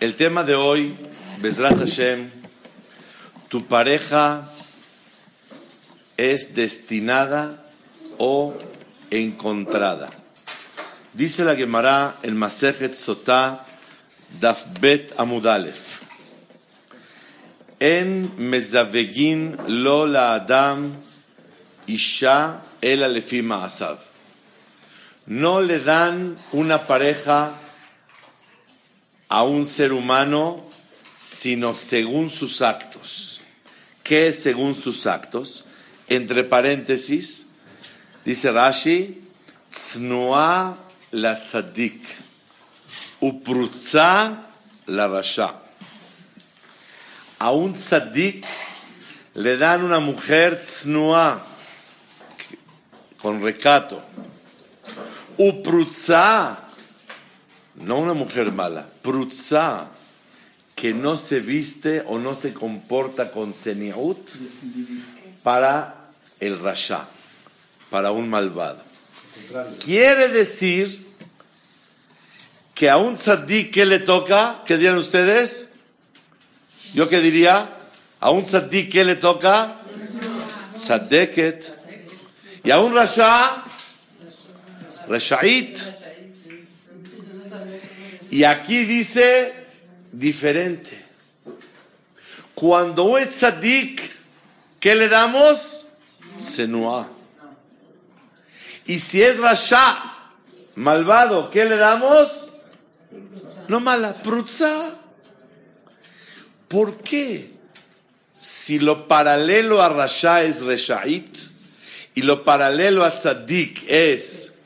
El tema de hoy Bezrat Hashem, tu pareja es destinada o encontrada. Dice la Gemara en Masejet Sotá Dafbet Amudalef. En mezavegin lo la Adam Isha el alefima asav. No le dan una pareja a un ser humano sino según sus actos. ¿Qué es según sus actos? Entre paréntesis, dice Rashi, Tznoa la tzadik, uprutza la rasha. A un tzadik le dan una mujer tznoa, con recato. Uprutza, no una mujer mala, prutza que no se viste o no se comporta con seniut para el rasha, para un malvado. Quiere decir que a un tzaddik, ¿qué le toca? ¿Qué dirán ustedes? ¿Yo qué diría? A un tzaddik, ¿qué le toca? Tzaddeket. Y a un rasha, rasha'it. Y aquí dice diferente. Cuando un tzadik, ¿qué le damos? Senua. Y si es rasha, malvado, ¿qué le damos? No mala, prutza. ¿Por qué? Si lo paralelo a rasha es reshait y lo paralelo a tzadik es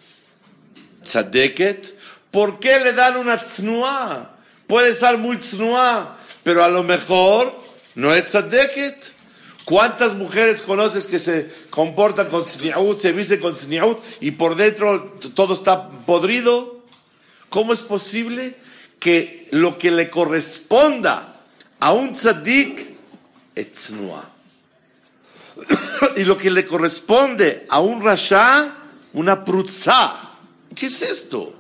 tzadeket, ¿por qué le dan una tznuah? Puede estar muy tznuá, pero a lo mejor no es tzadeket. ¿Cuántas mujeres conoces que se comportan con tzniut, se visten con tzniut y por dentro todo está podrido? ¿Cómo es posible que lo que le corresponda a un tzadik es tznuá? y lo que le corresponde a un rasha, una prutza. ¿Qué es esto?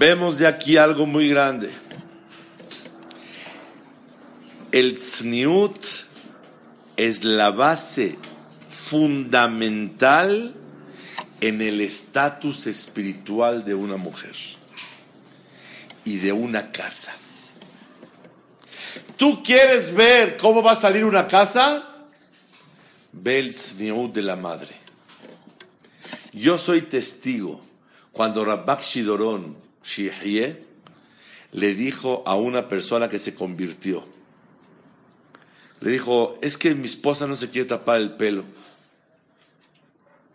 Vemos de aquí algo muy grande. El tzniut es la base fundamental en el estatus espiritual de una mujer y de una casa. ¿Tú quieres ver cómo va a salir una casa? Ve el tzniut de la madre. Yo soy testigo cuando Rabbak Shidoron Shihye le dijo a una persona que se convirtió, le dijo, es que mi esposa no se quiere tapar el pelo.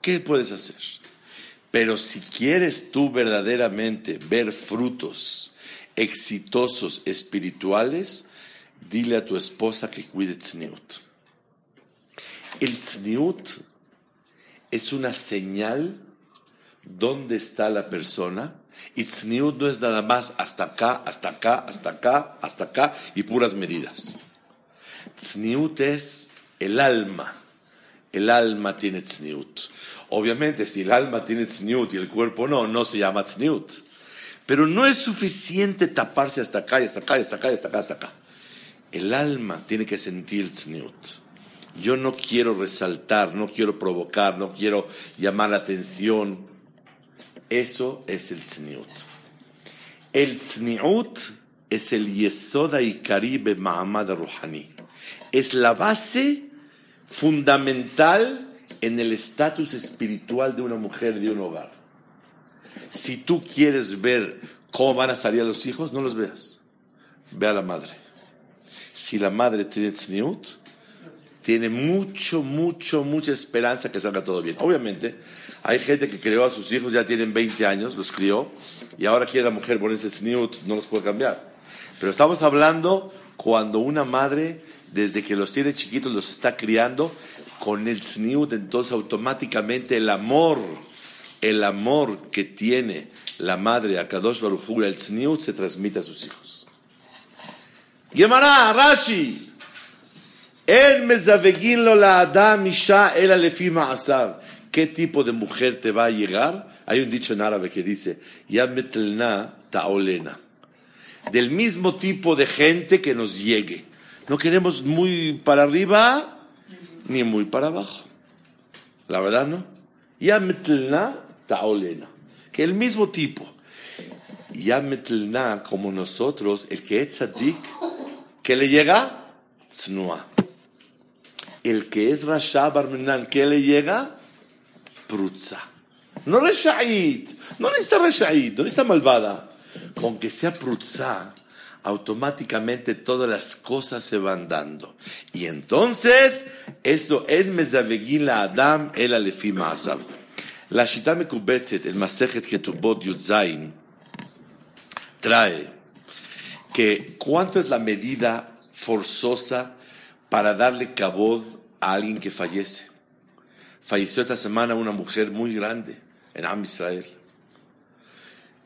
¿Qué puedes hacer? Pero si quieres tú verdaderamente ver frutos exitosos espirituales, dile a tu esposa que cuide tzniut. El tzniut es una señal dónde está la persona. Y tzniut no es nada más hasta acá, hasta acá, hasta acá, hasta acá y puras medidas. Tzniut es el alma. El alma tiene tzniut. Obviamente, si el alma tiene tzniut y el cuerpo no, no se llama tzniut. Pero no es suficiente taparse hasta acá y hasta acá hasta acá hasta acá, hasta acá. El alma tiene que sentir tzniut. Yo no quiero resaltar, no quiero provocar, no quiero llamar la atención. Eso es el tzniut. El tzniut es el yesoda y caribe ma'amad ruhani. Es la base fundamental en el estatus espiritual de una mujer, de un hogar. Si tú quieres ver cómo van a salir los hijos, no los veas. Ve a la madre. Si la madre tiene tzniut, tiene mucho, mucho, mucha esperanza que salga todo bien. Obviamente, hay gente que crió a sus hijos, ya tienen 20 años, los crió, y ahora quiere la mujer ponerse snoot, no los puede cambiar. Pero estamos hablando cuando una madre, desde que los tiene chiquitos, los está criando, con el snoot, entonces automáticamente el amor, el amor que tiene la madre a Kadosh Baruj el snoot, se transmite a sus hijos. Gemara, Rashi, en la Adam Isha el ¿Qué tipo de mujer te va a llegar? Hay un dicho en árabe que dice, Ya taolena. Del mismo tipo de gente que nos llegue. No queremos muy para arriba ni muy para abajo. La verdad, ¿no? Ya taolena. Que el mismo tipo. Ya como nosotros, el que es tzadik, que le llega? Tznoa el que es Rasha Barmenan, ¿qué le llega? Prutza. No Resha'it, no necesita Resha'it, no necesita malvada. Con que sea Prutza, automáticamente todas las cosas se van dando. Y entonces, eso, el mezavegila Adam, el alefim asab. La Shita Mekubetzet, el Masejet Ketubot Yudzain, trae que cuánto es la medida forzosa para darle cabod a alguien que fallece. Falleció esta semana una mujer muy grande en Am Israel.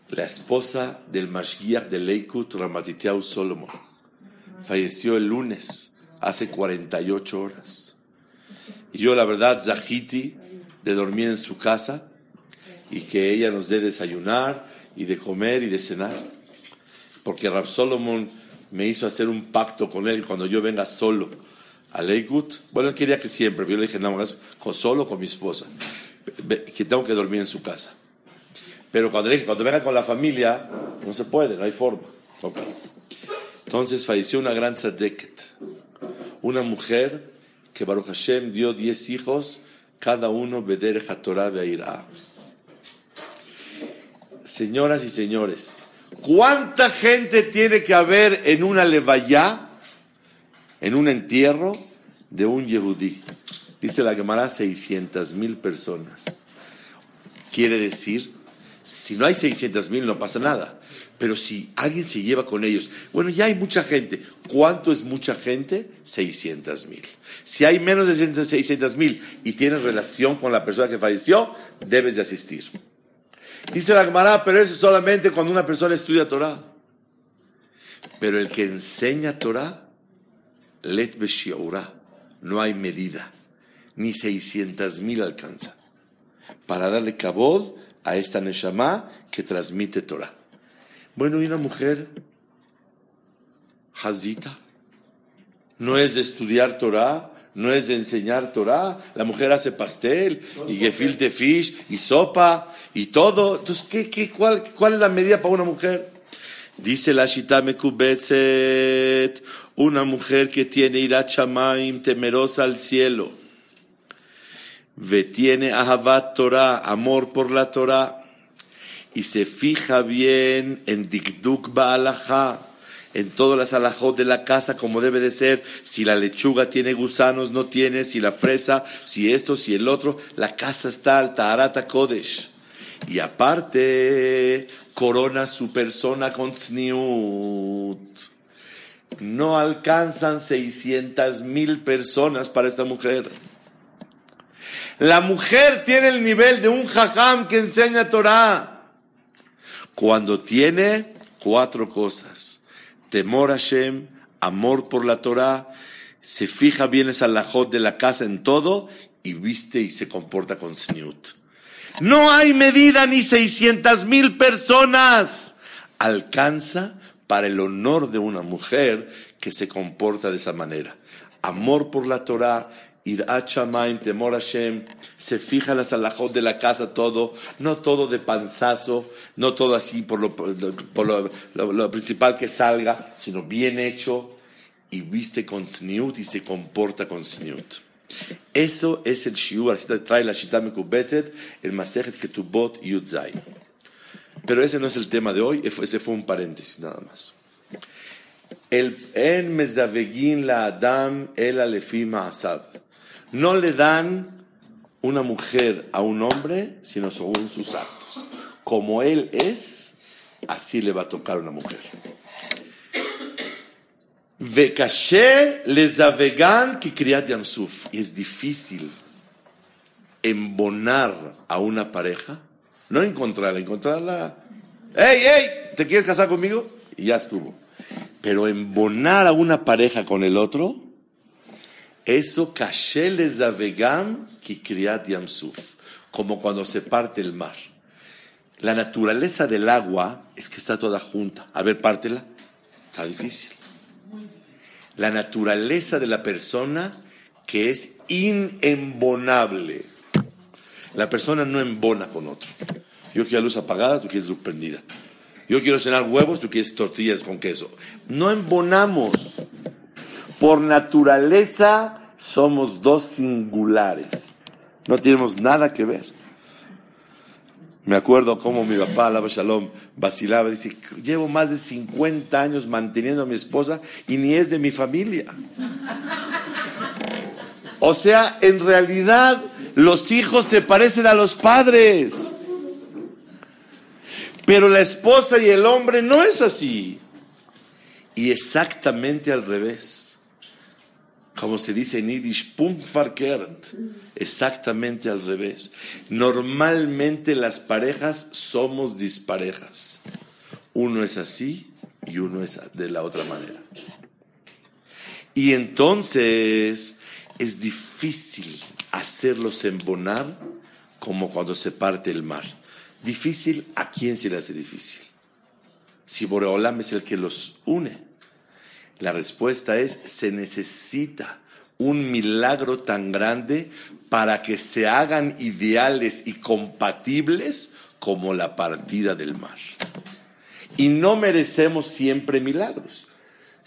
La esposa del Mashgiach de Leikut, Ramatitiau Solomon. Falleció el lunes, hace 48 horas. Y yo, la verdad, Zahiti, de dormir en su casa y que ella nos dé desayunar y de comer y de cenar. Porque Rab Solomon me hizo hacer un pacto con él cuando yo venga solo a Leikut. Bueno, él quería que siempre, pero yo le dije, no, más solo con mi esposa, que tengo que dormir en su casa. Pero cuando le dije, cuando venga con la familia, no se puede, no hay forma. Entonces falleció una gran tzadeket, una mujer que Baruch Hashem dio diez hijos, cada uno Beder Torah Be'irah. Señoras y señores, ¿cuánta gente tiene que haber en una levaya? En un entierro de un yehudí. Dice la Gemara 600 mil personas. Quiere decir, si no hay 600 mil no pasa nada. Pero si alguien se lleva con ellos, bueno, ya hay mucha gente. ¿Cuánto es mucha gente? 600 mil. Si hay menos de 600 mil y tienes relación con la persona que falleció, debes de asistir. Dice la Gemara, pero eso es solamente cuando una persona estudia Torah. Pero el que enseña Torah let no hay medida, ni 600 mil alcanza, para darle cabod a esta Neshama que transmite Torah. Bueno, y una mujer, Hazita, no es de estudiar Torah, no es de enseñar Torah. La mujer hace pastel y gefilte fish y sopa y todo. Entonces, ¿qué, qué, cuál, ¿cuál es la medida para una mujer? Dice la Shita Mekubetzet, una mujer que tiene irachamaim, temerosa al cielo, ve tiene ahavat Torah, amor por la Torah, y se fija bien en dikduk ba'alaha, en todas las alajot de la casa como debe de ser, si la lechuga tiene gusanos, no tiene, si la fresa, si esto, si el otro, la casa está alta, arata kodesh. Y aparte, corona su persona con tzniut no alcanzan 600 mil personas para esta mujer. La mujer tiene el nivel de un jajam que enseña Torah. Cuando tiene cuatro cosas. Temor a Hashem, amor por la Torah, se fija bien esa lajot de la casa en todo y viste y se comporta con sniut. No hay medida ni 600 mil personas. Alcanza para el honor de una mujer que se comporta de esa manera. Amor por la Torah, ir a temor a Hashem, se fija las alajot de la casa todo, no todo de panzazo, no todo así por lo, principal que salga, sino bien hecho y viste con sniut y se comporta con sniut. Eso es el shiur, así trae la shita mekubetzet, el masejet ketubot yudzai. Pero ese no es el tema de hoy, ese fue un paréntesis nada más. El en mezavegin la adam el alefima asab. No le dan una mujer a un hombre sino según sus actos. Como él es, así le va a tocar una mujer. Vekashe les avegan que criat yamsuf. Y es difícil embonar a una pareja, no encontrarla, encontrarla. ¡Ey, ey! ¿Te quieres casar conmigo? Y ya estuvo. Pero embonar a una pareja con el otro, eso kashe les avegan que criat yamsuf. Como cuando se parte el mar. La naturaleza del agua es que está toda junta. A ver, pártela. Está difícil. La naturaleza de la persona que es inembonable. La persona no embona con otro. Yo quiero luz apagada, tú quieres luz prendida. Yo quiero cenar huevos, tú quieres tortillas con queso. No embonamos. Por naturaleza somos dos singulares. No tenemos nada que ver. Me acuerdo cómo mi papá, Alaba Shalom, vacilaba. Dice, llevo más de 50 años manteniendo a mi esposa y ni es de mi familia. O sea, en realidad los hijos se parecen a los padres. Pero la esposa y el hombre no es así. Y exactamente al revés como se dice en Yiddish, verkehrt, exactamente al revés. Normalmente las parejas somos disparejas. Uno es así y uno es de la otra manera. Y entonces es difícil hacerlos embonar como cuando se parte el mar. Difícil, ¿a quién se le hace difícil? Si Boreolam es el que los une. La respuesta es, se necesita un milagro tan grande para que se hagan ideales y compatibles como la partida del mar. Y no merecemos siempre milagros.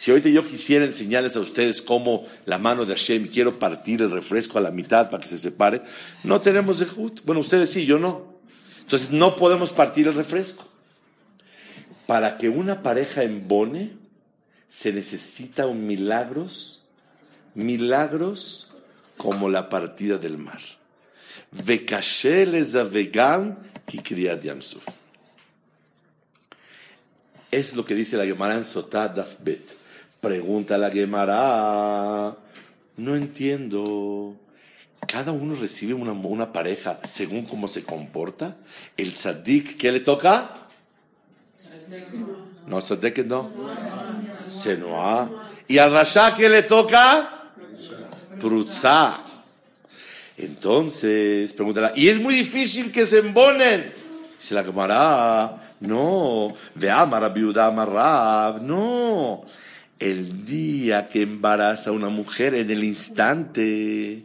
Si ahorita yo quisiera enseñarles a ustedes cómo la mano de Hashem quiero partir el refresco a la mitad para que se separe, no tenemos de Bueno, ustedes sí, yo no. Entonces no podemos partir el refresco. Para que una pareja embone, se necesita un milagros, milagros como la partida del mar. Es lo que dice la Gemara en Dafbet. Pregunta la Gemara, no entiendo. Cada uno recibe una, una pareja según cómo se comporta. El tzadik, ¿qué le toca? No, tzadik no. Senoa. ¿Y al Rasha qué le toca? Prutza. Entonces, pregúntala, ¿y es muy difícil que se embonen? Se la quemará. No. Veama viuda Marab. No. El día que embaraza una mujer en el instante.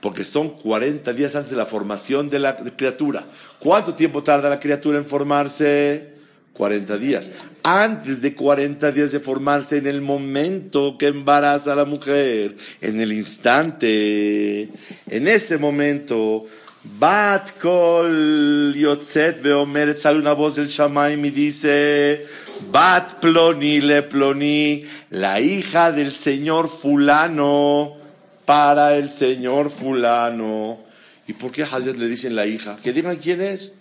Porque son 40 días antes de la formación de la criatura. ¿Cuánto tiempo tarda la criatura en formarse? 40 días. Antes de 40 días de formarse, en el momento que embaraza a la mujer, en el instante, en ese momento, Bat kol yotzet veomer, sale una voz del Shamaim y dice, Bat ploni le ploni, la hija del señor fulano, para el señor fulano. ¿Y por qué Hazet le dicen la hija? Que digan quién es.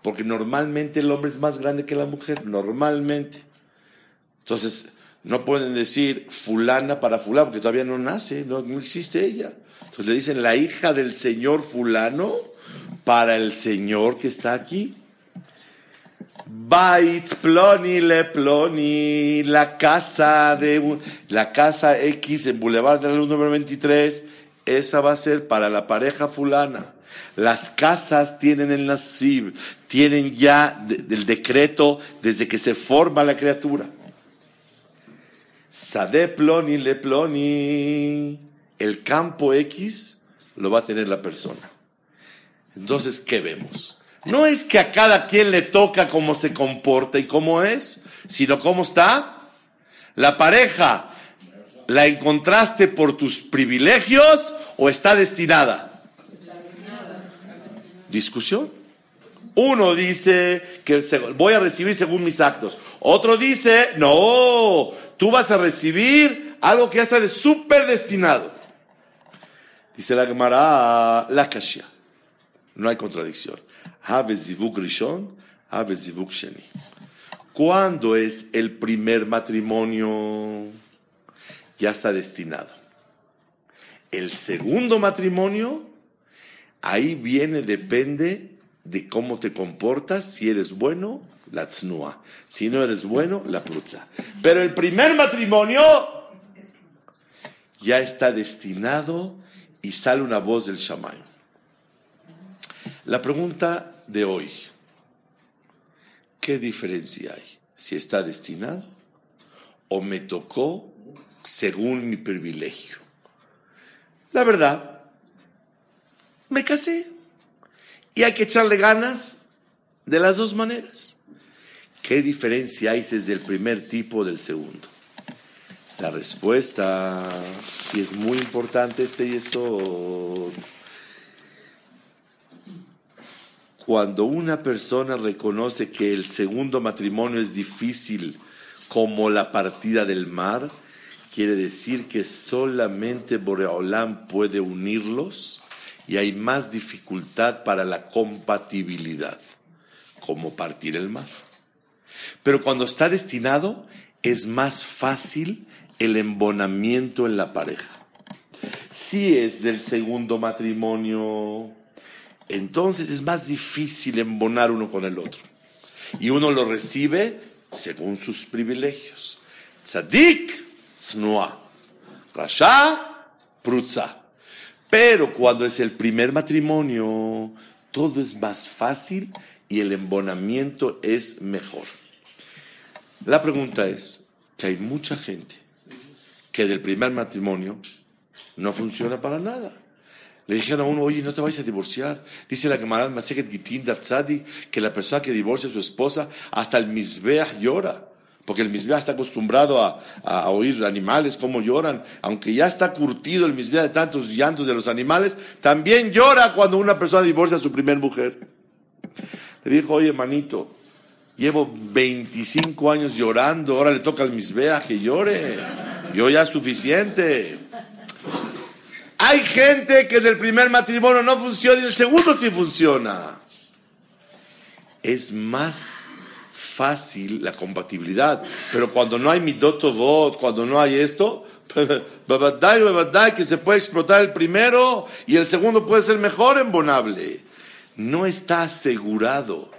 Porque normalmente el hombre es más grande que la mujer, normalmente. Entonces, no pueden decir fulana para fulano, porque todavía no nace, no, existe ella. Entonces le dicen la hija del señor fulano para el señor que está aquí. Bait ploni le ploni, la casa de la casa X en Boulevard de la Luz número 23, esa va a ser para la pareja fulana. Las casas tienen el nasib, tienen ya el decreto desde que se forma la criatura. Sade ploni le ploni, el campo X lo va a tener la persona. Entonces, ¿qué vemos? No es que a cada quien le toca cómo se comporta y cómo es, sino cómo está. La pareja, ¿la encontraste por tus privilegios o está destinada? discusión. Uno dice que voy a recibir según mis actos. Otro dice, no, tú vas a recibir algo que ya está de súper destinado. Dice la Gemara, la Kashia. No hay contradicción. zivuk rishon, zivuk sheni. ¿Cuándo es el primer matrimonio? Ya está destinado. El segundo matrimonio, ahí viene, depende de cómo te comportas, si eres bueno, la tznoa. Si no eres bueno, la prutza. Pero el primer matrimonio ya está destinado y sale una voz del Shammai. La pregunta de hoy, ¿qué diferencia hay? Si está destinado o me tocó según mi privilegio. La verdad, me casé y hay que echarle ganas de las dos maneras. ¿Qué diferencia hay desde el primer tipo del segundo? La respuesta, y es muy importante este y eso, cuando una persona reconoce que el segundo matrimonio es difícil como la partida del mar, quiere decir que solamente Boreolam puede unirlos y hay más dificultad para la compatibilidad, como partir el mar. Pero cuando está destinado, es más fácil el embonamiento en la pareja. Si es del segundo matrimonio, entonces es más difícil embonar uno con el otro. Y uno lo recibe según sus privilegios. Tzadik, snua. Rasha, prutza. Pero cuando es el primer matrimonio, todo es más fácil y el embonamiento es mejor. La pregunta es que hay mucha gente que del primer matrimonio no funciona para nada. Le dijeron a uno, oye, no te vayas a divorciar. Dice la camarada Maseket Gitin Dafzadi que la persona que divorcia a su esposa, hasta el Mizbeach llora. Porque el Mizbeach está acostumbrado a, oír animales como lloran. Aunque ya está curtido el Mizbeach de tantos llantos de los animales, también llora cuando una persona divorcia a su primer mujer. Le dijo, oye, manito, llevo 25 años llorando, ahora le toca al Mizbeach que llore. Yo ya es suficiente. Hay gente que del primer matrimonio no funciona y el segundo sí funciona. Es más fácil la compatibilidad, pero cuando no hay voz, cuando no hay esto, que se puede explotar el primero y el segundo puede ser mejor embonable. No está asegurado.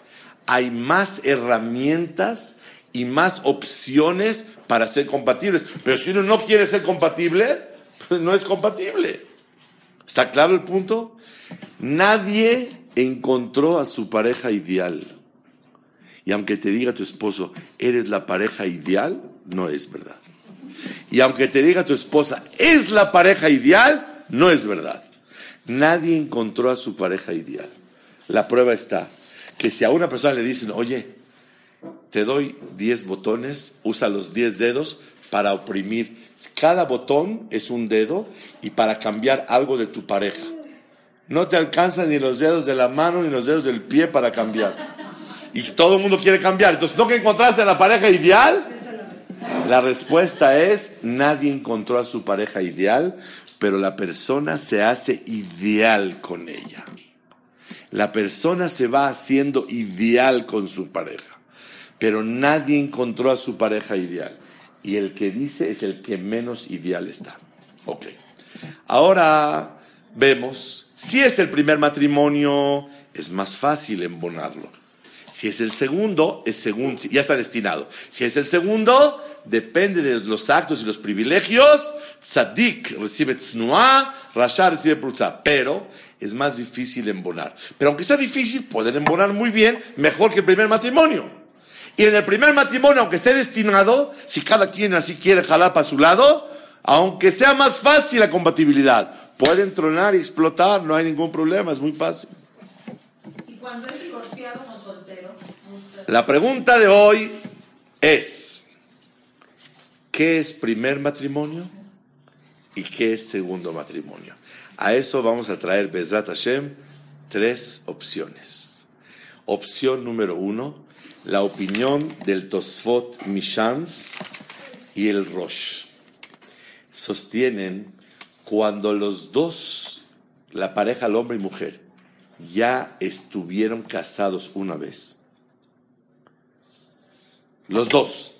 Hay más herramientas y más opciones para ser compatibles. Pero si uno no quiere ser compatible, pues no es compatible. ¿Está claro el punto? Nadie encontró a su pareja ideal. Y aunque te diga tu esposo, eres la pareja ideal, no es verdad. Y aunque te diga tu esposa, es la pareja ideal, no es verdad. Nadie encontró a su pareja ideal. La prueba está que si a una persona le dicen, oye, te doy 10 botones, usa los 10 dedos para oprimir. Cada botón es un dedo y para cambiar algo de tu pareja. No te alcanzan ni los dedos de la mano ni los dedos del pie para cambiar. Y todo el mundo quiere cambiar. Entonces, ¿no que encontraste la pareja ideal? La respuesta es, nadie encontró a su pareja ideal, pero la persona se hace ideal con ella. La persona se va haciendo ideal con su pareja, pero nadie encontró a su pareja ideal y el que dice es el que menos ideal está. Ok. Ahora vemos, si es el primer matrimonio, es más fácil embonarlo. Si es el segundo, es según, ya está destinado. Si es el segundo, depende de los actos y los privilegios. Tzadik recibe tznuah, Rasha recibe prutza. Pero es más difícil embonar. Pero aunque sea difícil, pueden embonar muy bien, mejor que el primer matrimonio. Y en el primer matrimonio, aunque esté destinado, si cada quien así quiere jalar para su lado, aunque sea más fácil la compatibilidad, pueden tronar y explotar, no hay ningún problema, es muy fácil. ¿Y cuando es divorciado o soltero? La pregunta de hoy es, ¿qué es primer matrimonio y qué es segundo matrimonio? A eso vamos a traer, Bezrat Hashem, tres opciones. Opción número uno, la opinión del Tosfot Mishans y el Rosh. Sostienen cuando los dos, la pareja, el hombre y mujer, ya estuvieron casados una vez. Los dos.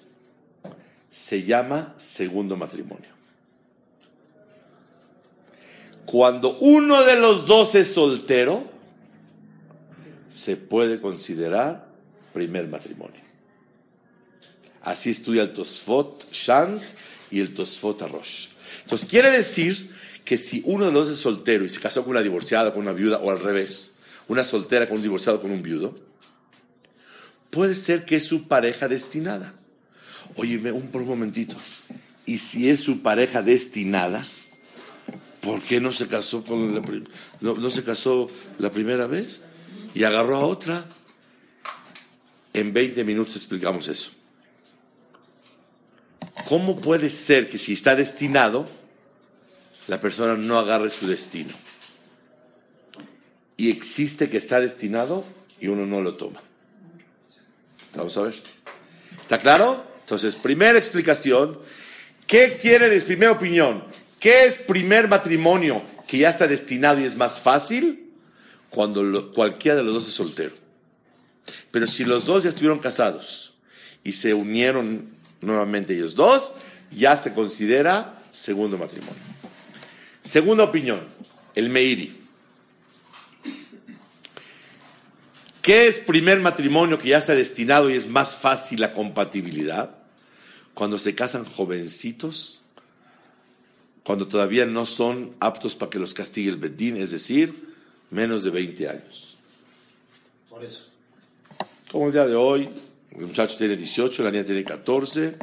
Se llama segundo matrimonio. Cuando uno de los dos es soltero, se puede considerar primer matrimonio. Así estudia el Tosfot Shans y el Tosfot Arosh. Entonces quiere decir que si uno de los dos es soltero y se casó con una divorciada, con una viuda, o al revés, una soltera con un divorciado, con un viudo, puede ser que es su pareja destinada. Oye, un, por un momentito. ¿Y si es su pareja destinada? ¿Por qué no se casó con la, no, se casó la primera vez y agarró a otra? En 20 minutos explicamos eso. ¿Cómo puede ser que si está destinado, la persona no agarre su destino? Y existe que está destinado y uno no lo toma. Vamos a ver. ¿Está claro? Entonces, primera explicación. ¿Qué quiere decir? Primera opinión. ¿Qué es primer matrimonio que ya está destinado y es más fácil? Cuando cualquiera de los dos es soltero. Pero si los dos ya estuvieron casados y se unieron nuevamente ellos dos, ya se considera segundo matrimonio. Segunda opinión, el Meiri. ¿Qué es primer matrimonio que ya está destinado y es más fácil la compatibilidad? Cuando se casan jovencitos cuando todavía no son aptos para que los castigue el Bedín, es decir, menos de 20 años. Por eso. Como el día de hoy, el muchacho tiene 18, la niña tiene 14,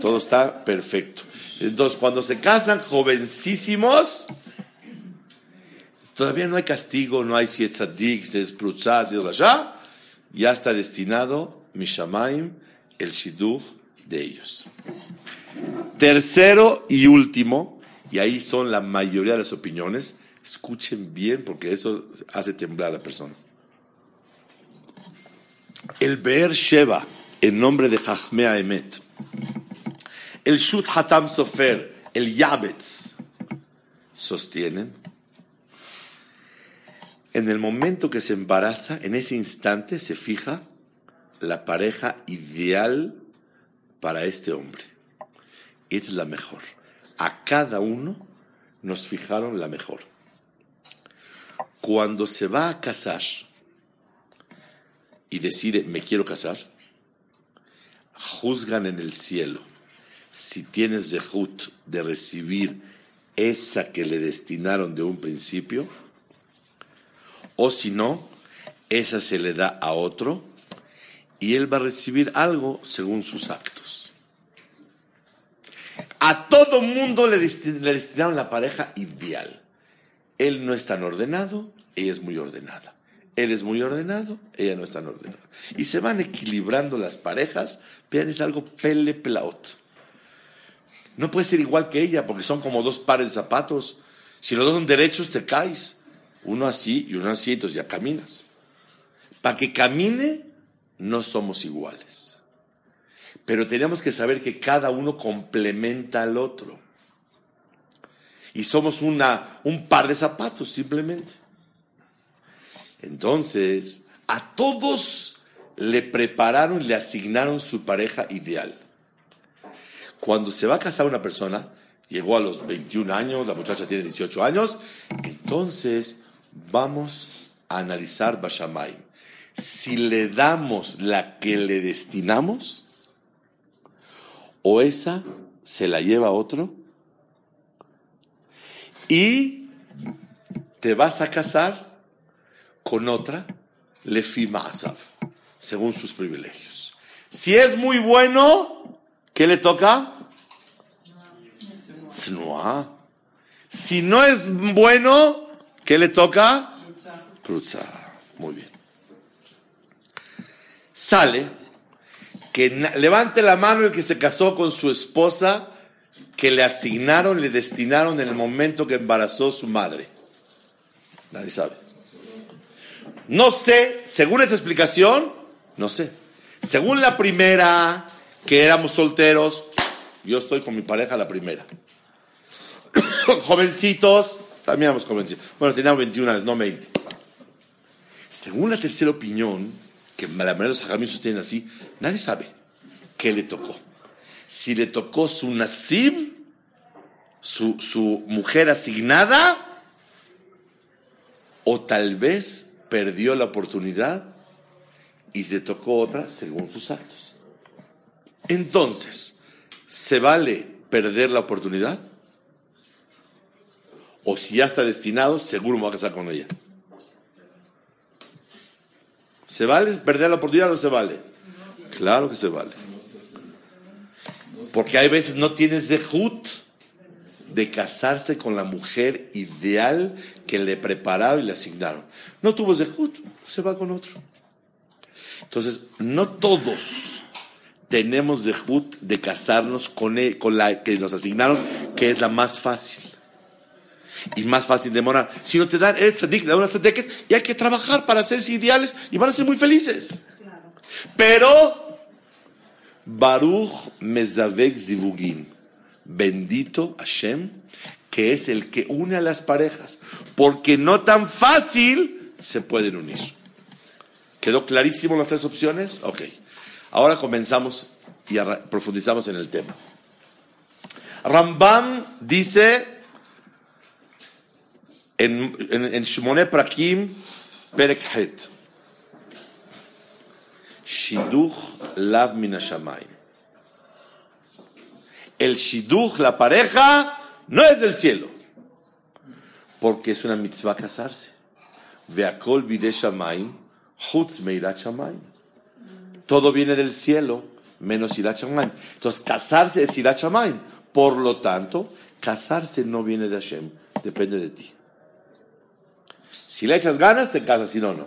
todo está perfecto. Entonces, cuando se casan jovencísimos, todavía no hay castigo, no hay si es prutzaz, ya, ya está destinado Mishamaim, el shidduch de ellos. Tercero y último, y ahí son la mayoría de las opiniones. Escuchen bien porque eso hace temblar a la persona. El Be'er Sheba, en nombre de Jahmea Emet, el Shut Hatam Sofer, el Yabetz, sostienen, en el momento que se embaraza, en ese instante se fija la pareja ideal para este hombre. Es la mejor a cada uno nos fijaron la mejor. Cuando se va a casar y decide, me quiero casar, juzgan en el cielo si tienes dejut de recibir esa que le destinaron de un principio, o si no, esa se le da a otro y él va a recibir algo según sus actos. A todo mundo le, destinaron la pareja ideal. Él no es tan ordenado, ella es muy ordenada. Él es muy ordenado, ella no es tan ordenada. Y se van equilibrando las parejas. Vean, es algo pele pelaot. No puede ser igual que ella, porque son como dos pares de zapatos. Si los dos son derechos, te caes. Uno así y uno así, entonces ya caminas. Para que camine, no somos iguales. Pero tenemos que saber que cada uno complementa al otro. Y somos una, un par de zapatos, simplemente. Entonces, a todos le prepararon, le asignaron su pareja ideal. Cuando se va a casar una persona, llegó a los 21 años, la muchacha tiene 18 años, entonces vamos a analizar Bashamayim. Si le damos la que le destinamos, o esa se la lleva otro y te vas a casar con otra lefima según sus privilegios. Si es muy bueno, ¿qué le toca? Si no es bueno, ¿qué le toca? Muy bien. Sale que levante la mano el que se casó con su esposa que le asignaron, le destinaron en el momento que embarazó su madre. Nadie sabe. No sé, según esta explicación, no sé. Según la primera, que éramos solteros, yo estoy con mi pareja la primera. Jovencitos, también éramos jovencitos. Bueno, teníamos 21 años, no 20. Según la tercera opinión, que la mayoría de los sostienen así, nadie sabe qué le tocó. Si le tocó su nasib, su, su mujer asignada, o tal vez perdió la oportunidad y le tocó otra según sus actos. Entonces, ¿se vale perder la oportunidad? O si ya está destinado, seguro me a casar con ella. ¿Se vale perder la oportunidad o no se vale? Claro que se vale. Porque hay veces no tienes zehut de casarse con la mujer ideal que le prepararon y le asignaron. No tuvo zehut, se va con otro. Entonces, no todos tenemos zehut de casarnos con, él, con la que nos asignaron, que es la más fácil. Y más fácil de morar. Si no te dan, eres tzadik, te dan una y hay que trabajar para hacerse ideales y van a ser muy felices. Pero, Baruch Mezavek Zivugin, bendito Hashem, que es el que une a las parejas, porque no tan fácil se pueden unir. ¿Quedó clarísimo las tres opciones? Ok. Ahora comenzamos y profundizamos en el tema. Rambam dice en, en, en Prakim, Perek Het, Shiduch Lav Minashamayim. El Shiduch, la pareja, no es del cielo, porque es una mitzvah casarse. Veakol Bide Shamayim, Hutz Meirat. Todo viene del cielo, menos Irat. Entonces, casarse es Irat Shamayim. Por lo tanto, casarse no viene de Hashem, depende de ti. Si le echas ganas, te casas, si no, no.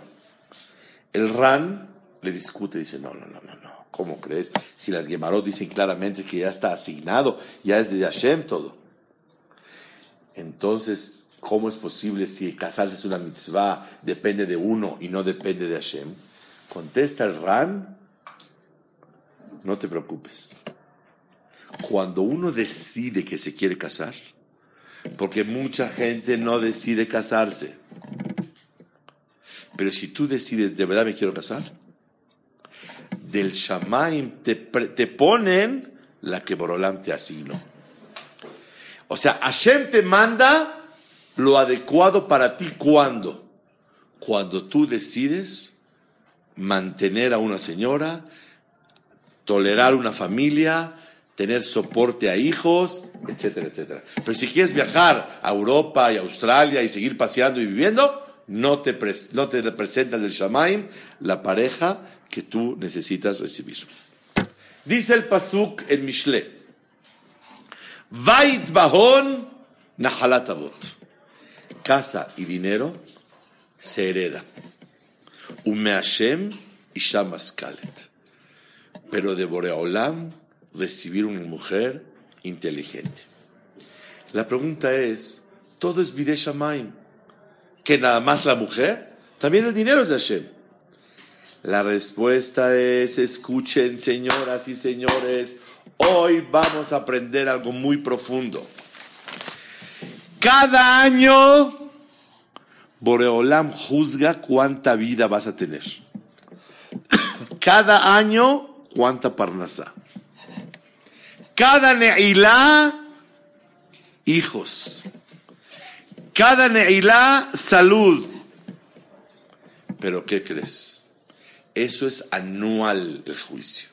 El Ran le discute, dice, no, no, no, no, no. ¿Cómo crees? Si las Gemarot dicen claramente que ya está asignado, ya es de Hashem todo. Entonces, ¿cómo es posible si casarse es una mitzvah, depende de uno y no depende de Hashem? Contesta el Ran, no te preocupes. Cuando uno decide que se quiere casar, porque mucha gente no decide casarse, pero si tú decides, de verdad me quiero casar, del Shamaim te, te ponen la que Borolam te asignó. O sea, Hashem te manda lo adecuado para ti cuando. Cuando tú decides mantener a una señora, tolerar una familia, tener soporte a hijos, etcétera, etcétera. Pero si quieres viajar a Europa y Australia y seguir paseando y viviendo, no te, no te representa del Shamaim la pareja que tú necesitas recibir. Dice el Pasuk en Mishle, Vait Bahon Nahalat Casa y dinero se hereda. Ume Hashem y Shamaskalet. Pero de Boreolam recibir una mujer inteligente. La pregunta es, todo es Bide Shamaim que nada más la mujer, también el dinero es de Hashem. La respuesta es, escuchen señoras y señores, hoy vamos a aprender algo muy profundo. Cada año, Boreolam juzga cuánta vida vas a tener. Cada año, cuánta parnasá. Cada neilá, hijos. Cada neilá, salud. Pero ¿qué crees? Eso es anual el juicio.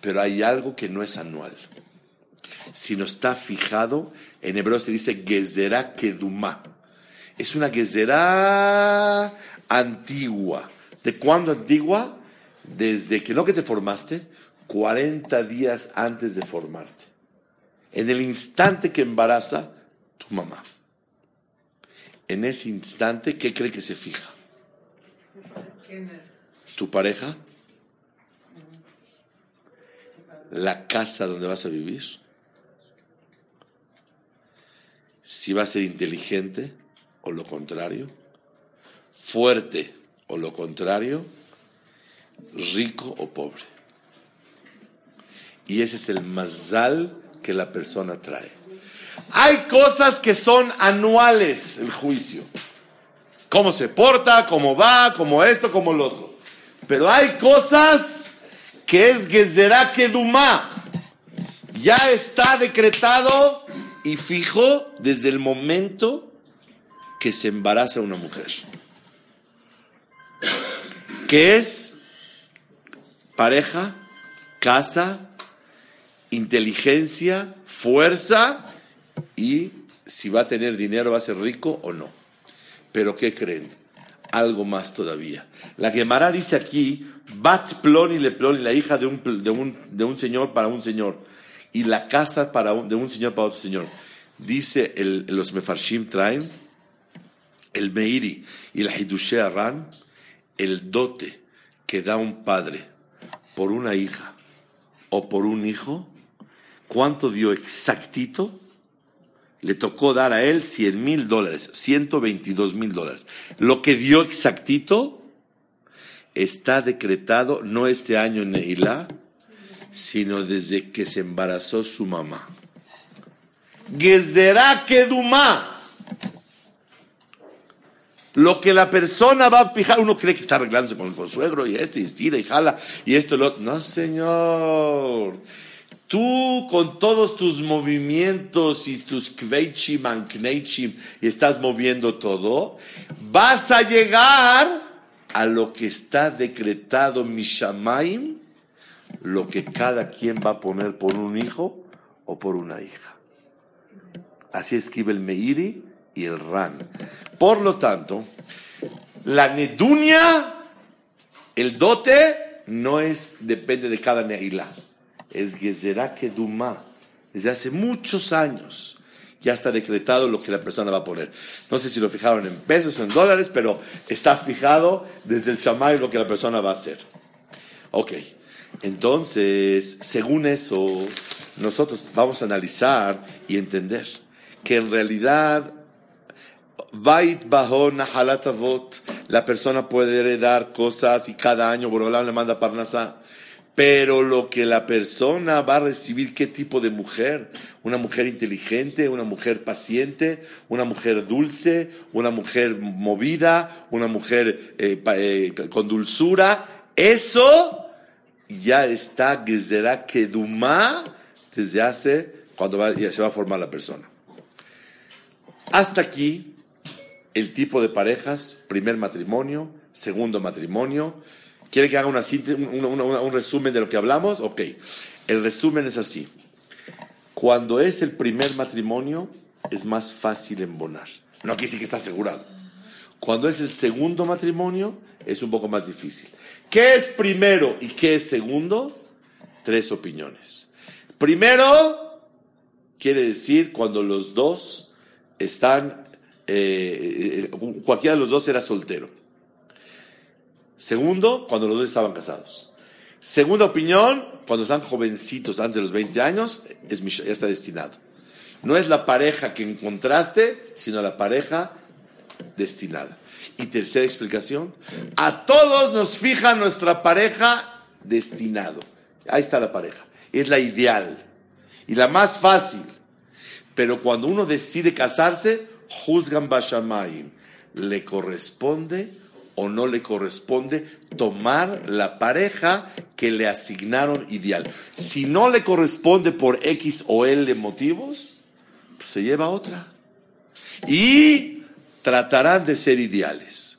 Pero hay algo que no es anual, sino está fijado. En hebreo se dice gezerá kedumá. Es una gezerá antigua. ¿De cuándo antigua? Desde que no que te formaste, 40 días antes de formarte. En el instante que embaraza tu mamá en ese instante, ¿qué cree que se fija? ¿Tu pareja? ¿La casa donde vas a vivir? Si va a ser inteligente o lo contrario, fuerte o lo contrario, rico o pobre. Y ese es el mazal que la persona trae. Hay cosas que son anuales, el juicio. Cómo se porta, cómo va, cómo esto, cómo lo otro. Pero hay cosas que es Gezerá Kedumá. Ya está decretado y fijo desde el momento que se embaraza una mujer. Que es pareja, casa, inteligencia, fuerza y si va a tener dinero, va a ser rico o no. Pero ¿qué creen? Algo más todavía. La Gemara dice aquí, Bat Ploni le Ploni, la hija de un, de, un, de un, señor para un señor, y la casa para de un señor para otro señor. Dice el, los Mefarshim traen, el Meiri y la Hidushe Aran, el dote que da un padre por una hija o por un hijo, ¿cuánto dio exactito? Le tocó dar a él 100 mil dólares, 122 mil dólares. Lo que dio exactito está decretado no este año en Neilá, sino desde que se embarazó su mamá. Gezerá. Lo que la persona va a fijar, uno cree que está arreglándose con el consuegro y este, y estira y jala, y esto lo otro. No, señor. Tú con todos tus movimientos y tus kveichim, ankneichim, y estás moviendo todo, vas a llegar a lo que está decretado Mishamaim, lo que cada quien va a poner por un hijo o por una hija. Así escribe el Meiri y el Ran. Por lo tanto, la nedunia, el dote, no es, depende de cada neilá. Es Gezerá Kedumá. Desde hace muchos años ya está decretado lo que la persona va a poner. No sé si lo fijaron en pesos o en dólares, pero está fijado desde el Shamay lo que la persona va a hacer. Ok, entonces, según eso, nosotros vamos a analizar y entender que en realidad Vait la persona puede heredar cosas y cada año Borolam le manda Parnasá. Pero lo que la persona va a recibir, ¿qué tipo de mujer? Una mujer inteligente, una mujer paciente, una mujer dulce, una mujer movida, una mujer eh, eh, con dulzura. Eso ya está Gezerá Kedumá desde hace cuando se va a formar la persona. Hasta aquí el tipo de parejas, primer matrimonio, segundo matrimonio. ¿Quiere que haga una, un resumen de lo que hablamos? Ok, el resumen es así. Cuando es el primer matrimonio, es más fácil embonar. No aquí sí que está asegurado. Cuando es el segundo matrimonio, es un poco más difícil. ¿Qué es primero y qué es segundo? Tres opiniones. Primero, quiere decir cuando los dos están eh, eh, cualquiera de los dos era soltero. Segundo, cuando los dos estaban casados. Segunda opinión, cuando están jovencitos, antes de los 20 años, es, ya está destinado. No es la pareja que encontraste, sino la pareja destinada. Y tercera explicación, a todos nos fija nuestra pareja destinado. Ahí está la pareja. Es la ideal y la más fácil. Pero cuando uno decide casarse, juzgan Bashamayim, le corresponde o no le corresponde tomar la pareja que le asignaron ideal. Si no le corresponde por X o L motivos, pues se lleva otra. Y tratarán de ser ideales.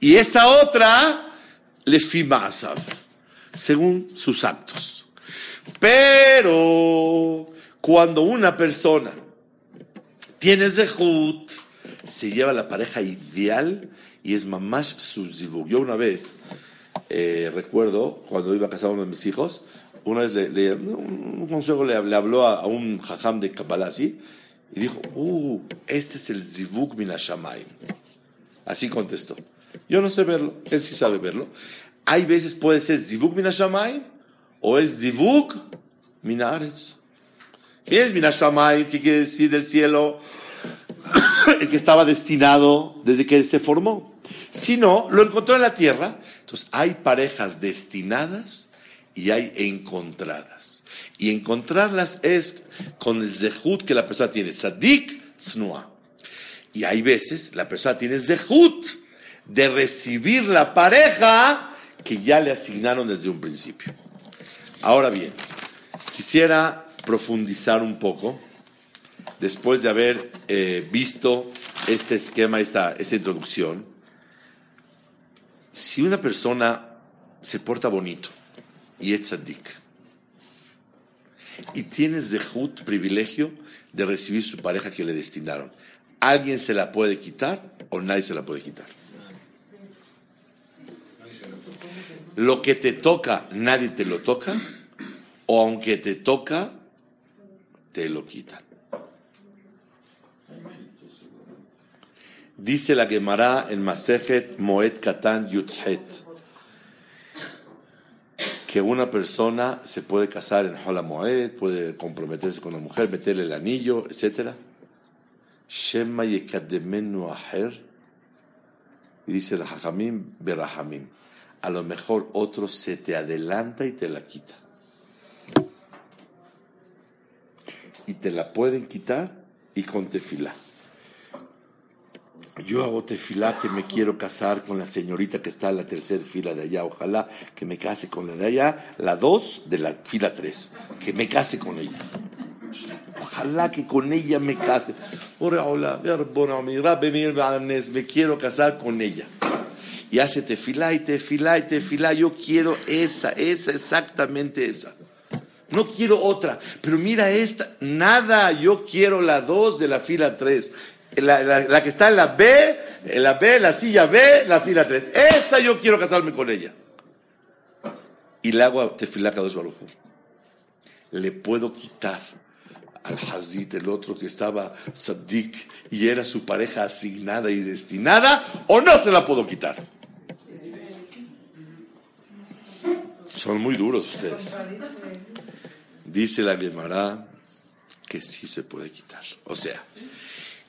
Y esta otra le fima según sus actos. Pero cuando una persona tiene Zehut, se lleva la pareja ideal y es mamash su Yo una vez eh, recuerdo, cuando iba a casar a uno de mis hijos, una vez le, un consejo le, habló a, un jajam de Kabbalah y dijo, uh, este es el zivug minashamayim. Así contestó. Yo no sé verlo, él sí sabe verlo. Hay veces puede ser zivug minashamayim o es zivug minaretz. ¿Qué es Minashamay? ¿Qué quiere decir del cielo? El que estaba destinado desde que se formó. Si no, lo encontró en la tierra. Entonces, hay parejas destinadas y hay encontradas. Y encontrarlas es con el zehut que la persona tiene. Sadik tznoa. Y hay veces la persona tiene zehut de recibir la pareja que ya le asignaron desde un principio. Ahora bien, quisiera profundizar un poco después de haber eh, visto este esquema, esta introducción. Si una persona se porta bonito y es tzadik, y tiene zehut, privilegio, de recibir su pareja que le destinaron, ¿alguien se la puede quitar o nadie se la puede quitar? Lo que te toca, nadie te lo toca, o aunque te toca, te lo quitan. Dice la Gemara en Masejet Moed Katan Yudhet que una persona se puede casar en Hola Moed, puede comprometerse con una mujer, meterle el anillo, etc. Shema Yekademenu Aher. Y dice el Hajamim Berahamim. A lo mejor otro se te adelanta y te la quita. Y te la pueden quitar y con tefilá. Yo hago tefilá que me quiero casar con la señorita que está en la tercera fila de allá. Ojalá que me case con la de allá, la dos de la fila tres. Que me case con ella. Ojalá que con ella me case. Me quiero casar con ella. Y hace tefilá y tefilá y tefilá. Yo quiero esa, esa, exactamente esa. No quiero otra. Pero mira esta. Nada, yo quiero la dos de la fila tres la, que está en la B, en la B, la silla B, la fila 3. Esta yo quiero casarme con ella. Y le hago a Tefilá dos Barujú. Le puedo quitar al Hazid, el otro que estaba Sadik y era su pareja asignada y destinada, o no se la puedo quitar. Son muy duros ustedes. Dice la Gemara que sí se puede quitar. O sea,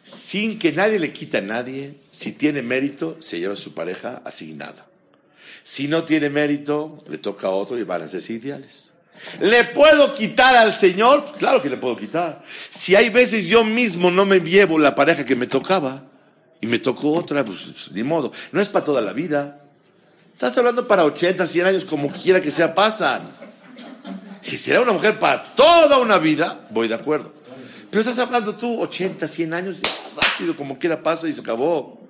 sin que nadie le quite a nadie, si tiene mérito, se lleva su pareja asignada. Si no tiene mérito, le toca a otro y van a ser ideales. ¿Le puedo quitar al Señor? Pues claro que le puedo quitar. Si hay veces yo mismo no me llevo la pareja que me tocaba y me tocó otra, pues ni modo. No es para toda la vida. Estás hablando para 80, 100 años, como quiera que sea, pasan. Si será una mujer para toda una vida, voy de acuerdo. Pero estás hablando tú 80, 100 años, rápido, como quiera pasa y se acabó.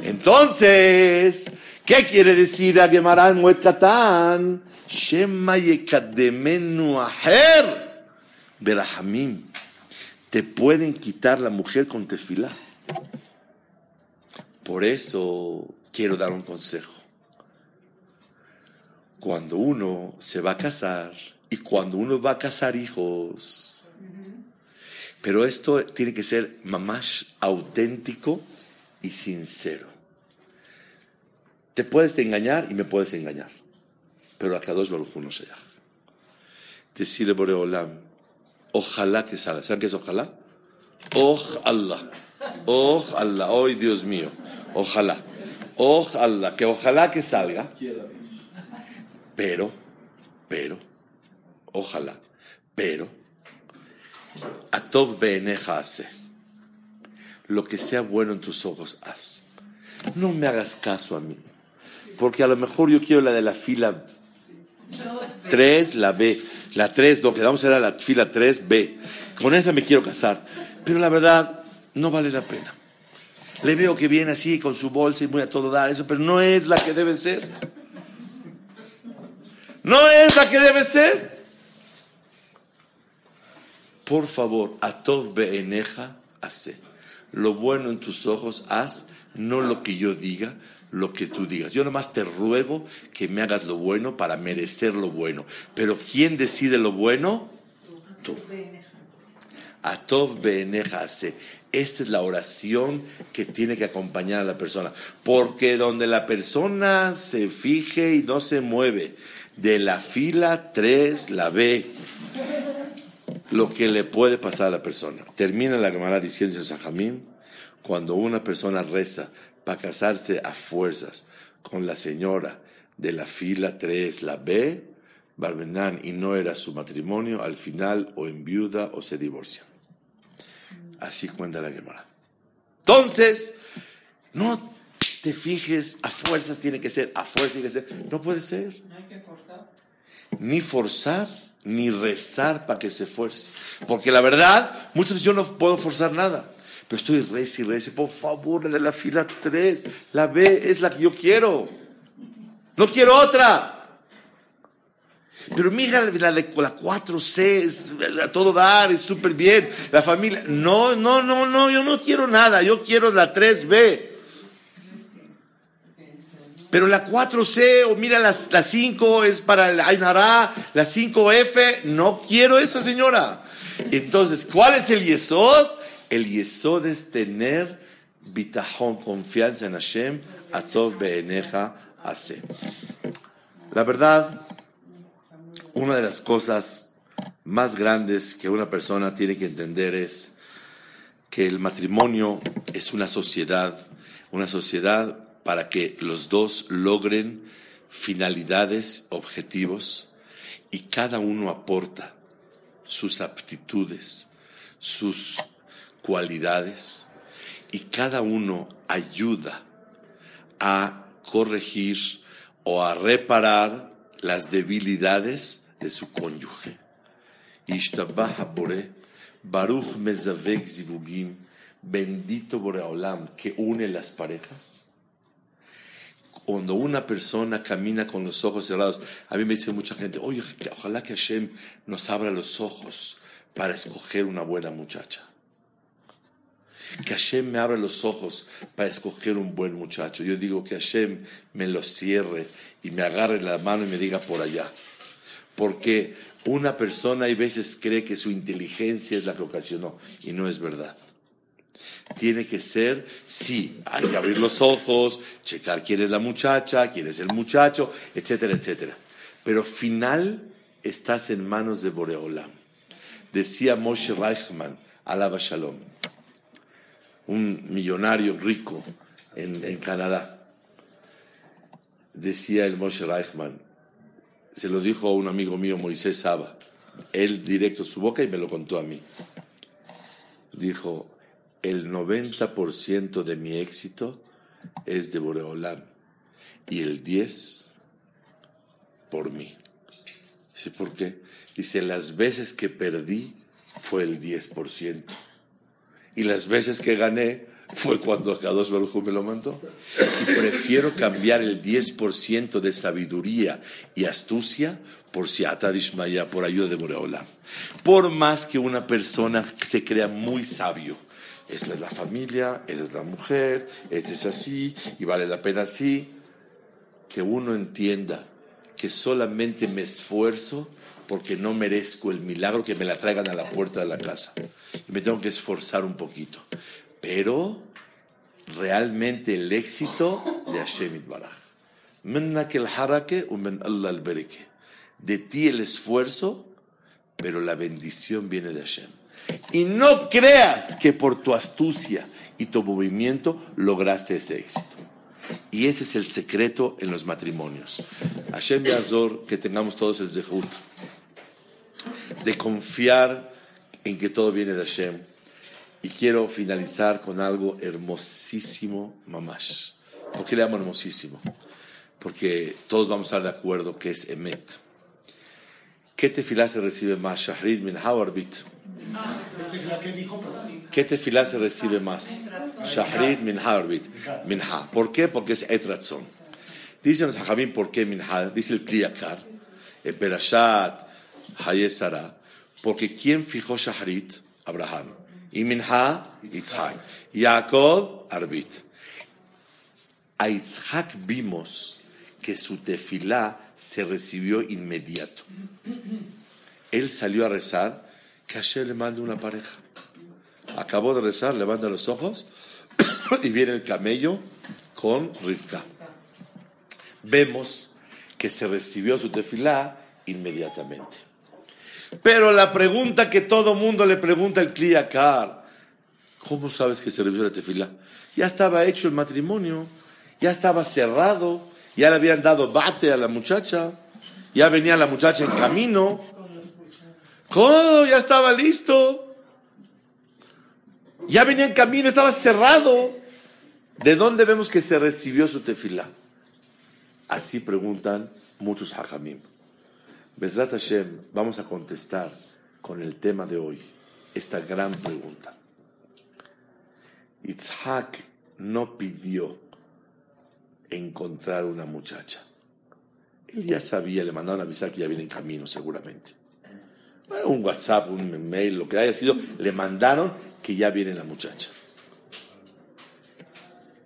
Entonces, ¿qué quiere decir a Gemara Muet Katan? Shema yekademenu aher berahamim. Te pueden quitar la mujer con tefilá. Por eso quiero dar un consejo. Cuando uno se va a casar y cuando uno va a casar hijos, pero esto tiene que ser más auténtico y sincero. Te puedes engañar y me puedes engañar, pero a dos Baruj no sea. Decirle Boreolam, ojalá que salga. ¿Saben qué es ojalá? Ojalá. Ojalá. Hoy, Dios mío. Ojalá. Ojalá. Que ojalá que salga. Pero, pero, ojalá. Pero, Atov beeneja hace. Lo que sea bueno en tus ojos, haz. No me hagas caso a mí. Porque a lo mejor yo quiero la de la fila 3, la B. La 3, lo que vamos a era la fila 3, B. Con esa me quiero casar. Pero la verdad, no vale la pena. Le veo que viene así con su bolsa y voy a todo dar eso, pero no es la que debe ser. No es la que debe ser por favor, atov beeneja, hace. Lo bueno en tus ojos, haz, no lo que yo diga, lo que tú digas. Yo nomás te ruego que me hagas lo bueno para merecer lo bueno. Pero ¿quién decide lo bueno? Tú. Atov beeneja, hace. Esta es la oración que tiene que acompañar a la persona. Porque donde la persona se fije y no se mueve, de la fila 3 la ve lo que le puede pasar a la persona. Termina la Gemara diciendo Sajamim, cuando una persona reza para casarse a fuerzas con la señora de la fila 3, la B, Barmenán, y no era su matrimonio, al final o en viuda o se divorcian. Así cuenta la Gemara. Entonces, no te fijes, a fuerzas tiene que ser, a fuerzas tiene que ser. No puede ser. No hay que forzar. Ni forzar, ni rezar para que se fuerce. Porque la verdad, muchas veces yo no puedo forzar nada. Pero estoy reza y reza. Por favor, de la fila 3, la B es la que yo quiero. No quiero otra. Pero mira, la de la 4C es a todo dar, es súper bien. La familia, no, no, no, no, yo no quiero nada. Yo quiero la 3B. Pero la 4C, o mira, la, la 5 es para el Ainara, la 5F, no quiero esa señora. Entonces, ¿cuál es el Yesod? El Yesod es tener bitajón, confianza en Hashem, atov beeneja hace. La verdad, una de las cosas más grandes que una persona tiene que entender es que el matrimonio es una sociedad, una sociedad para que los dos logren finalidades, objetivos, y cada uno aporta sus aptitudes, sus cualidades, y cada uno ayuda a corregir o a reparar las debilidades de su cónyuge. Baruch Mezavek Zivugim, bendito Boreolam que une las parejas. Cuando una persona camina con los ojos cerrados, a mí me dice mucha gente, oye, ojalá que Hashem nos abra los ojos para escoger una buena muchacha. Que Hashem me abra los ojos para escoger un buen muchacho. Yo digo que Hashem me lo cierre y me agarre la mano y me diga por allá. Porque una persona hay veces cree que su inteligencia es la que ocasionó y no es verdad. Tiene que ser, sí, hay que abrir los ojos, checar quién es la muchacha, quién es el muchacho, etcétera, etcétera. Pero final estás en manos de Boreolam. Decía Moshe Reichman, alaba Shalom, un millonario rico en, en Canadá. Decía el Moshe Reichman, se lo dijo a un amigo mío, Moisés Saba, él directo su boca y me lo contó a mí. Dijo, el 90% de mi éxito es de Boreolam y el 10% por mí. Dice, ¿por qué? Dice, las veces que perdí fue el 10%. Y las veces que gané fue cuando Kadosh Baruj me lo mandó. Y prefiero cambiar el 10% de sabiduría y astucia por Siata por ayuda de Boreolam. Por más que una persona se crea muy sabio, esa es la familia, esa es la mujer, esa es así, y vale la pena así, que uno entienda que solamente me esfuerzo porque no merezco el milagro que me la traigan a la puerta de la casa. Y me tengo que esforzar un poquito. Pero realmente el éxito de Hashem Itbaraj. De ti el esfuerzo, pero la bendición viene de Hashem. Y no creas que por tu astucia y tu movimiento lograste ese éxito. Y ese es el secreto en los matrimonios. Hashem Yazor, que tengamos todos el zehut de confiar en que todo viene de Hashem. Y quiero finalizar con algo hermosísimo, mamash. ¿Por qué le llamo hermosísimo? Porque todos vamos a estar de acuerdo que es Emet. ¿Qué tefilá se recibe más? Shahrid min Hawarbit. ¿Qué tefilá se recibe más? Shahrid min Hawarbit. Minha. ¿Por qué? Porque es Etratzon. Dicen los Hajamim por qué Minha. Dice el Kliyakar, el Perashat, Hayesara. Porque ¿quién fijó Shahrit? Abraham. Y Minha, Yitzhak. Jacob, Arbit. A Yitzhak vimos que su tefilá se recibió inmediato. Él salió a rezar, que Hashem le manda una pareja. Acabó de rezar, levanta los ojos y viene el camello con Rivka. Vemos que se recibió su tefilá inmediatamente. Pero la pregunta que todo mundo le pregunta al Kliyakar, ¿Cómo sabes que se revisó la tefila? Ya estaba hecho el matrimonio, ya estaba cerrado, ya le habían dado bate a la muchacha, ya venía la muchacha en camino. ¿Cómo? Ya estaba listo. Ya venía en camino, estaba cerrado. ¿De dónde vemos que se recibió su tefila? Así preguntan muchos hajamim. Besrat Hashem, vamos a contestar con el tema de hoy esta gran pregunta. Itzhak no pidió encontrar una muchacha. Él ya sabía, le mandaron a avisar que ya viene en camino seguramente. Un WhatsApp, un mail, lo que haya sido, le mandaron que ya viene la muchacha.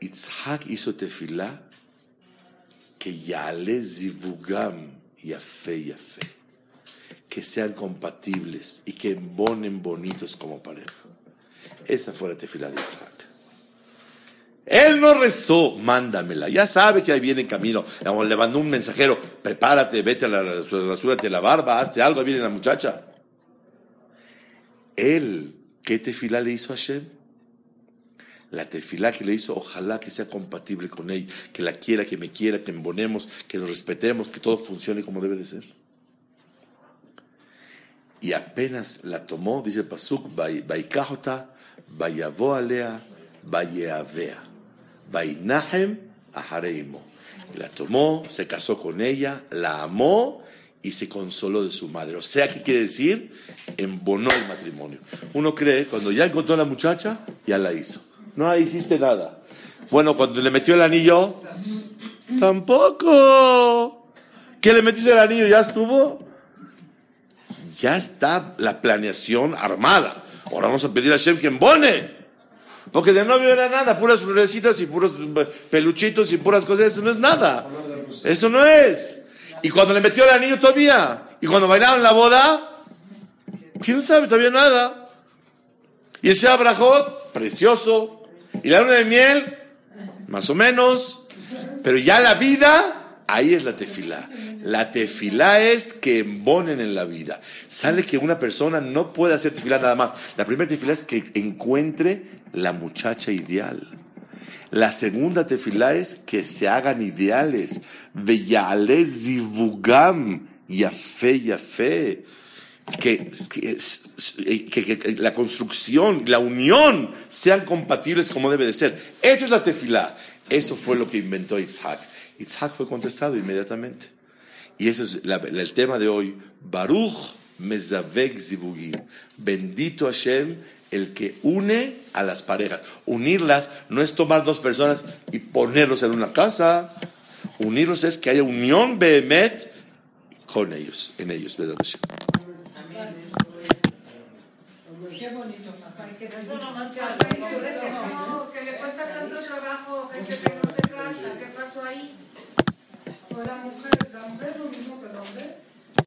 Itzhak hizo tefilá que yale zivugam yafe yafe, que sean compatibles y que embonen bonitos como pareja. Esa fue la tefilá de Itzhak. Él no rezó, mándamela. Ya sabe que ahí viene en camino. Le mandó un mensajero, prepárate, vete a la rasúrate la barba, hazte algo, ahí viene la muchacha. Él, ¿qué tefilá le hizo a Hashem? La tefilá que le hizo, ojalá que sea compatible con él, que la quiera, que me quiera, que embonemos, que nos respetemos, que todo funcione como debe de ser. Y apenas la tomó, dice el Pasuk, Baikajota, Bayavo alea, Bayeavea, Bainahem Ahareimo. La tomó, se casó con ella, la amó y se consoló de su madre. O sea, ¿qué quiere decir? Embonó el matrimonio. Uno cree, cuando ya encontró a la muchacha, ya la hizo. No hiciste nada. Bueno, cuando le metió el anillo, tampoco. ¿Qué le metiste el anillo? ¿Ya estuvo? Ya está la planeación armada. Ahora vamos a pedir a Shem que embone. Porque de novio era nada, puras florecitas y puros peluchitos y puras cosas. Eso no es nada. Eso no es. Y cuando le metió el anillo todavía. Y cuando bailaron la boda, ¿quién sabe? Todavía nada. Y el Shabrajot, precioso. Y la luna de miel, más o menos. Pero ya la vida, ahí es la tefilá. La tefilá es que embonen en la vida. Sale que una persona no puede hacer tefilá nada más. La primera tefilá es que encuentre la muchacha ideal. La segunda tefilá es que se hagan ideales. Veyales divugam, yafe, yafe que, que, la construcción, la unión sean compatibles como debe de ser. Esa es la tefilá. Eso fue lo que inventó Isaac. Isaac fue contestado inmediatamente. Y eso es el tema de hoy. Baruch mezavek zivugim. Bendito Hashem, el que une a las parejas. Unirlas no es tomar dos personas y ponerlos en una casa. Unirlos es que haya unión behemet con ellos, en ellos. Qué bonito, papá. Qué Eso bonito. nomás Ya, pasa no, que le cuesta tanto trabajo, gente que no se casa, ¿qué pasó ahí? Pues la mujer, la mujer es lo mismo que el hombre.